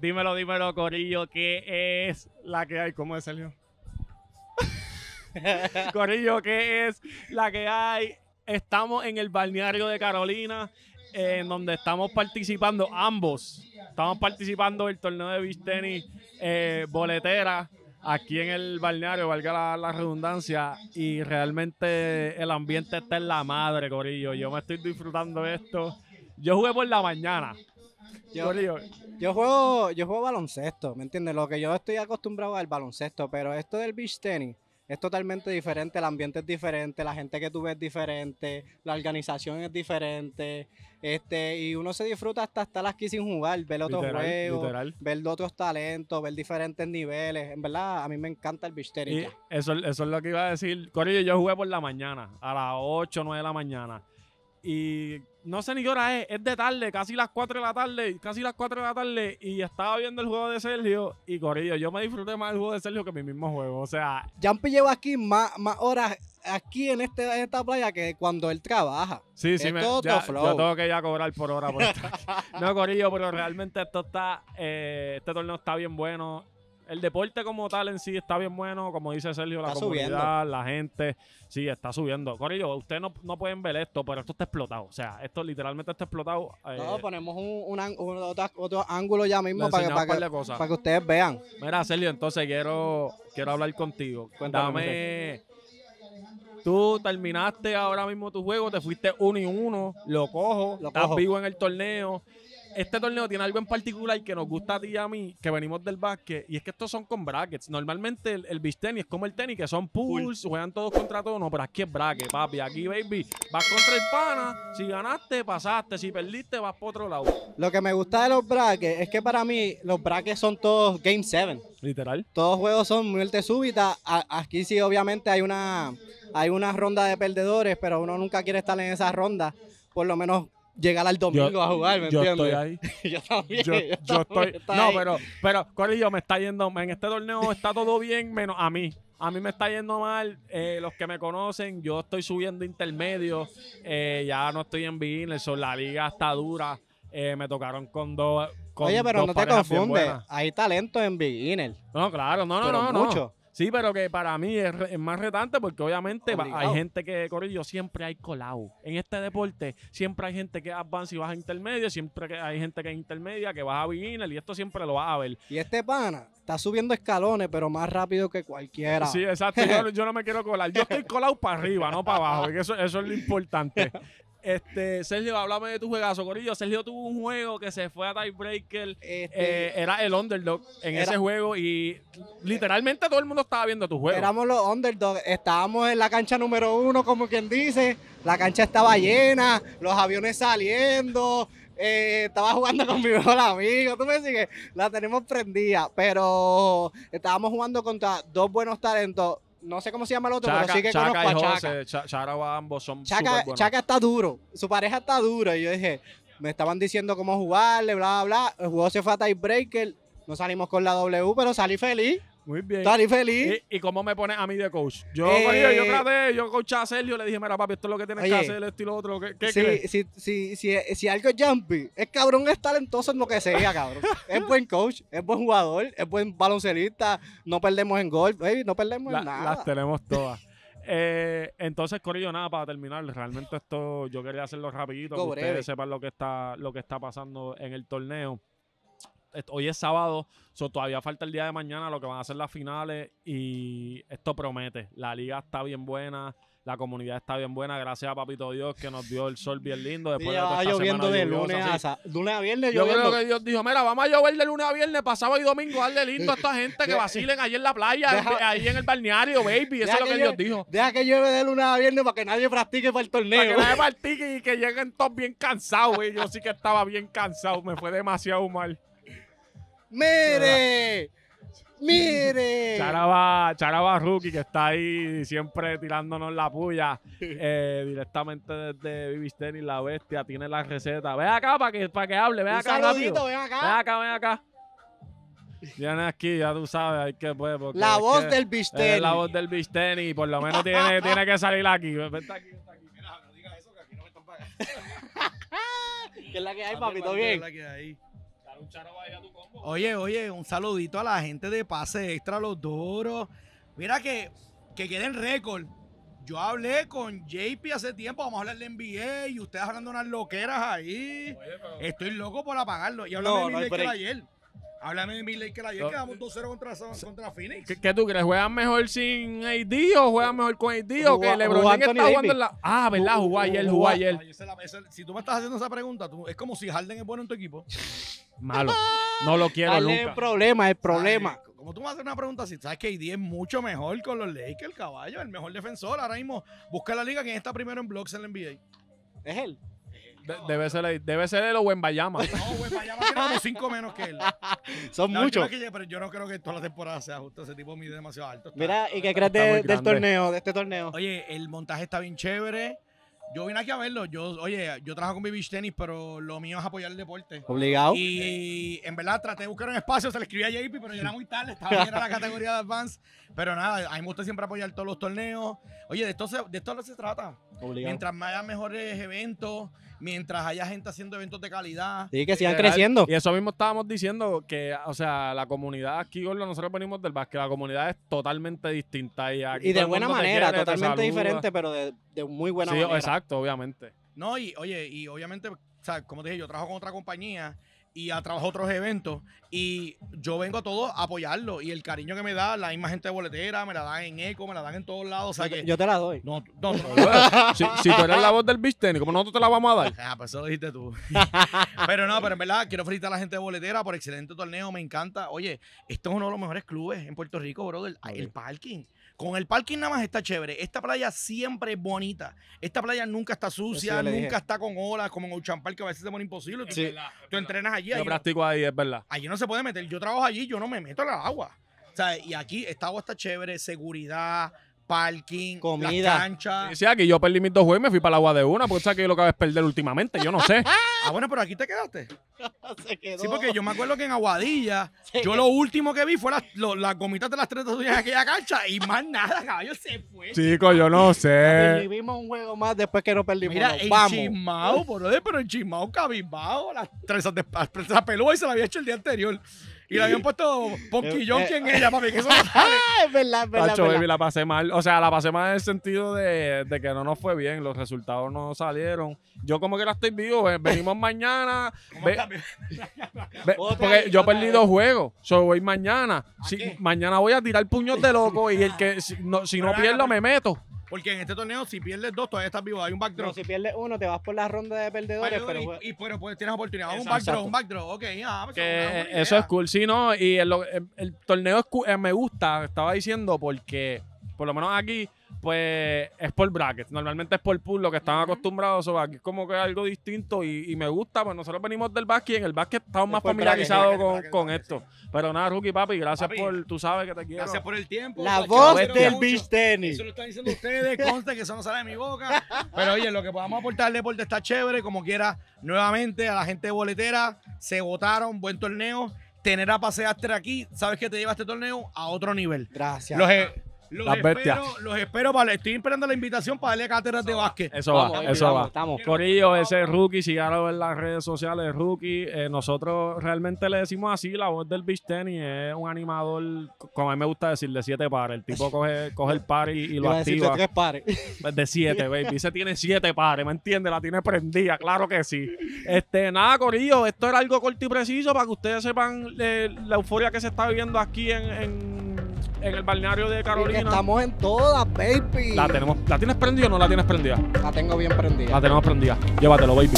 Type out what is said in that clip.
Dímelo, dímelo, Corillo, ¿qué es la que hay? ¿Cómo es, Sergio? Corillo, ¿qué es la que hay? Estamos en el balneario de Carolina, en donde estamos participando ambos. Estamos participando del torneo de beach tenis eh, boletera aquí en el balneario, valga la, la redundancia, y realmente el ambiente está en la madre, Corillo. Yo me estoy disfrutando de esto. Yo jugué por la mañana. Yo, juego, yo juego baloncesto, ¿me entiendes? Lo que yo estoy acostumbrado al baloncesto, pero esto del beach tenis es totalmente diferente, el ambiente es diferente, la gente que tú ves es diferente, la organización es diferente, este, y uno se disfruta hasta estar aquí sin jugar, ver otros Literal, juegos, literal. ver otros talentos, ver diferentes niveles. En verdad, a mí me encanta el beach ya. eso, eso es lo que iba a decir. Corillo, yo jugué por la mañana, a las 8 o 9 de la mañana. Y no sé ni qué hora es, es de tarde, casi las 4 de la tarde, casi las 4 de la tarde. Y estaba viendo el juego de Sergio. Y Corillo, yo me disfruté más del juego de Sergio que mi mismo juego. O sea, Jumpy lleva aquí más, más horas aquí en, este, en esta playa que cuando él trabaja. sí, sí, Es me, todo ya- otro flow. yo tengo que ya cobrar por hora. Por estar aquí. no, Corillo, pero realmente esto está, eh, este torneo está bien bueno. El deporte como tal en sí está bien bueno, como dice Sergio, la Está comunidad, subiendo. la gente, sí, está subiendo. Corillo, ustedes no, no pueden ver esto, pero esto está explotado. O sea, esto literalmente está explotado. eh, No, ponemos un, un otro, otro ángulo ya mismo para que, para, que, para ustedes vean. Mira, Sergio, entonces quiero, quiero hablar contigo. Cuéntame, Dame. Tú terminaste ahora mismo tu juego, te fuiste uno y uno, lo cojo, Lo estás cojo. vivo en el torneo. Este torneo tiene algo en particular que nos gusta a ti y a mí, que venimos del básquet, y es que estos son con brackets. Normalmente el, el beach tenis es como el tenis, que son pools, juegan todos contra todos. No, pero aquí es bracket, papi. Aquí, baby, vas contra el pana. Si ganaste, pasaste. Si perdiste, vas por otro lado. Lo que me gusta de los brackets es que para mí los brackets son todos Game 7. Literal. Todos juegos son muerte súbita. A- aquí sí, obviamente, hay una, hay una ronda de perdedores, pero uno nunca quiere estar en esa ronda. Por lo menos llegar al domingo Yo- a jugar, ¿me Yo entiendes? estoy ahí. yo también. yo, yo también estoy. No, ahí. pero, pero, Corillo, me está yendo. En este torneo está todo bien, menos a mí. A mí me está yendo mal. Eh, los que me conocen, yo estoy subiendo intermedio. Eh, ya no estoy en beginners. o La liga está dura. Eh, me tocaron con dos. con Oye, pero dos no te confundes. Hay talento en beginner. No, claro, no, no, pero no, no. Sí, pero que para mí es, re- es más retante porque obviamente hay gente que, Corillo, siempre hay colado. En este deporte siempre hay gente que advance y baja intermedio, siempre que hay gente que es intermedia, que baja beginner y esto siempre lo vas a ver. Y este pana está subiendo escalones, pero más rápido que cualquiera. Sí, exacto. Yo, yo no me quiero colar. Yo estoy colado para arriba, no para abajo. eso, eso es lo importante. Este, Sergio, háblame de tu juegazo, Corillo. Sergio tuvo un juego que se fue a tiebreaker. Este, Eh, era el underdog en Era- ese juego y literalmente todo el mundo estaba viendo tu juego. Éramos los underdogs, estábamos en la cancha número uno, como quien dice, la cancha estaba llena, los aviones saliendo, eh, estaba jugando con mi mejor amigo, tú me sigues, la tenemos prendida, pero estábamos jugando contra dos buenos talentos, no sé cómo se llama el otro, pero sí que Chaca conozco y a Chaca. José, Chara a ambos son Chaca. Chaca está duro, su pareja está dura, y yo dije, me estaban diciendo cómo jugarle, bla, bla, bla, el juego se fue a tiebreaker, no salimos con la W, pero salí feliz, Muy bien. salí feliz. ¿Y, y cómo me pones a mí de coach? Yo, Eh, Corillo, yo traté, yo coach a Sergio, le dije, mira papi, esto es lo que tienes que hacer, esto y lo otro. ¿Qué, qué si, crees? si, si, si, si algo es jumpy, es cabrón, es talentoso en lo que sea, cabrón. es buen coach, es buen jugador, es buen baloncelista, no perdemos en golf, baby, no perdemos La- en nada. las tenemos todas. Eh, entonces, Corillo, nada, para terminar, realmente esto yo quería hacerlo rapidito, que breve. ustedes sepan lo que está, lo que está pasando en el torneo. Hoy es sábado, so todavía falta el día de mañana lo que van a ser las finales y esto promete. La liga está bien buena, la comunidad está bien buena, gracias a Papito Dios que nos dio el sol bien lindo. Después de toda esta lloviendo de lluviosa, lunes a, sa- lunes a viernes Yo lloviendo. creo que Dios dijo, mira, vamos a llover de lunes a viernes, pasado y domingo, darle lindo a esta gente que vacilen ahí en la playa, Deja- ahí en el balneario, baby. Eso Deja es lo que que Dios llueve- dijo. Deja que llueve de lunes a viernes para que nadie practique para el torneo. Para que nadie practique y que lleguen todos bien cansados, güey. Yo sí que estaba bien cansado, me fue demasiado mal. ¡Mire! ¡Mire! Charaba, Charaba Rookie, que está ahí siempre tirándonos la puya eh, directamente desde Vivistenis, la bestia, tiene la receta. Ve acá para que, para que hable, ve Un acá saludito, rápido. ven Ven acá. acá, ven acá. Viene aquí, ya tú sabes, hay que pues, porque La es voz que del beach Es tenis. la voz del beach tenis, por lo menos tiene, tiene que salir aquí. Vente aquí, vente aquí. Mira, no digas eso que aquí no me están pagando. ¿Qué es la que hay, papi? ¿Todo bien? La que hay. Oye, oye, un saludito a la gente de Pase Extra, los duros. Mira que, que queden récord. Yo hablé con JP hace tiempo, vamos a hablar de NBA y ustedes hablando unas loqueras ahí. Estoy loco por apagarlo. Y háblame No, de no ayer. Háblame de mi Lakers ayer, quedamos 2-0 contra, contra Phoenix. ¿Qué, qué tú crees? ¿Juegan mejor sin AD o juegan mejor con AD? ¿O que LeBron está jugando Davis. en la... Ah, ¿verdad? Jugó ayer, jugó ayer. Es si tú me estás haciendo esa pregunta, tú- es como si Harden es bueno en tu equipo. Malo. No lo quiero Dale el nunca. problema, el problema. Ay, Como tú me haces una pregunta así, sabes que AD es mucho mejor con los Lakers, el caballo, el mejor defensor. Ahora mismo, busca la liga, quién está primero en blocks en la NBA. Es él. De- debe ser debe ser el Owen Bayama. No, güey, allá tiene como cinco menos que él. Son muchos. que pero yo no creo que toda la temporada sea justo. Ese tipo mide demasiado alto. Está- Mira, ¿y qué crees muy de- del grande. torneo, de este torneo? Oye, el montaje está bien chévere. Yo vine aquí a verlo. Yo, oye, yo trabajo con mi beach tenis, pero lo mío es apoyar el deporte. Obligado. Y en verdad traté de buscar un espacio, se le escribí a JP, pero ya era muy tarde, estaba bien en la categoría de Advance. Pero nada, a mí me gusta siempre apoyar todos los torneos. Oye, de esto se, de esto se trata. Obligado. Mientras me haya mejores eventos, mientras haya gente haciendo eventos de calidad. Sí, que sigan creciendo. Y eso mismo estábamos diciendo que, o sea, la comunidad aquí, Gordo, nosotros venimos del básquet, la comunidad es totalmente distinta. Y, aquí Y todo de buena manera, quiere, totalmente diferente, pero de, de muy buena Sí, manera. exacto, obviamente. No, y oye, y obviamente, o sea, como te dije, yo trabajo con otra compañía y a trabajo otros eventos y yo vengo a todos a apoyarlo y el cariño que me da la misma gente de boletera, me la dan en eco, me la dan en todos lados, o sea Yo te- que... Yo te la doy. No, no, no, si, si tú eres la voz del beach tenis, como nosotros te la vamos a dar. Ah, pues eso lo dijiste tú. pero no, pero en verdad quiero felicitar a la gente de boletera por excelente torneo, me encanta. Oye, esto es uno de los mejores clubes en Puerto Rico, brother. Ah, El parking. Con el parking nada más está chévere. Esta playa siempre es bonita. Esta playa nunca está sucia, nunca dije. está con olas, como en Ocean Park, que a veces se pone imposible. Tú, Sí. tú entrenas allí, Yo allí, no- practico ahí, es verdad. allí no se puede meter. Yo trabajo allí, yo no me meto en el agua. O sea, y aquí esta agua está chévere, seguridad, parking, Comida. Sí, sí, aquí yo perdí mis dos juegos y me fui para el agua de una, porque sabes que yo lo que es perder últimamente, yo no sé. Ah, bueno, pero aquí te quedaste. Se quedó. Sí, porque yo me acuerdo que en Aguadilla, Se yo quedó. lo último que vi fue las, lo- las gomitas de las tres tuyas en aquella cancha y más nada, caballo, se fue. Chico, yo no Y sé. vimos un juego más después que no perdimos. Mira, Nos vamos. enchismado, brother, pero enchismado, cabizbajo, las trenzas de esa pelúa y se la había hecho el día anterior. Y le habían puesto ponquillón Eh, eh, en ella, papi, que eso no sale. Ah, es verdad, es verdad. Pacho, es verdad. baby, la pasé mal. O sea, la pasé mal en el sentido de, de que no nos fue bien, los resultados no salieron. Yo como que la estoy vivo, ve- venimos mañana. ¿Cómo ve- ve- Otra porque vez, yo otra perdí vez. dos juegos. So, voy mañana. Si, qué? mañana voy a tirar puños de loco y el que si no, si no pierdo me meto. Porque en este torneo, si pierdes dos, todavía estás vivo. Hay un backdrop. No, si pierdes uno, te vas por la ronda de perdedores, Perdedor, pero y, y- pero pues tienes oportunidad. Un Exacto. backdrop, un backdrop. Ok, ah, pues, Que eso idea. es cool. Sí, no, y el, el- el torneo es cool, eh, me gusta, estaba diciendo, porque por lo menos aquí, pues es por bracket. Normalmente es por pool, lo que están acostumbrados. o aquí es como que algo distinto y, y me gusta, pues nosotros venimos del básquet y en el básquet estamos Es más familiarizados con, bracket, con bracket, esto. Pero nada, Rookie, papi, gracias Papi, por, tú sabes que te quiero. Gracias por el tiempo. la voz del mucho. beach tenis. Eso lo están diciendo ustedes, conste que eso no sale de mi boca. Pero oye, lo que podamos aportar al deporte está chévere, como quiera. Nuevamente, a la gente boletera, se votaron, buen torneo. Tener a Paseaster aquí, sabes que te lleva este torneo a otro nivel. Gracias. Los, e- los Las bestias. espero, los espero para, estoy esperando la invitación para darle cátedras de básquet. Eso Vamos, va, eso vamos, va. Estamos. Corillo, ese es Rookie, sígalo en las redes sociales, Rookie. Eh, nosotros realmente le decimos así, la voz del beach tenis es un animador, como a mí me gusta decir, de siete pares. El tipo coge, coge el par y, y lo Iba a decirte activa. tres pares. Pues de siete, baby. Se tiene siete pares, ¿me entiendes? La tiene prendida, claro que sí. Este, nada, Corillo, esto era algo corto y preciso para que ustedes sepan eh, la euforia que se está viviendo aquí en, en, en el balneario de Y que Carolina. estamos en todas, baby. La tenemos, ¿la tienes prendida o no la tienes prendida? La tengo bien prendida. La tenemos prendida. Llévatelo, baby.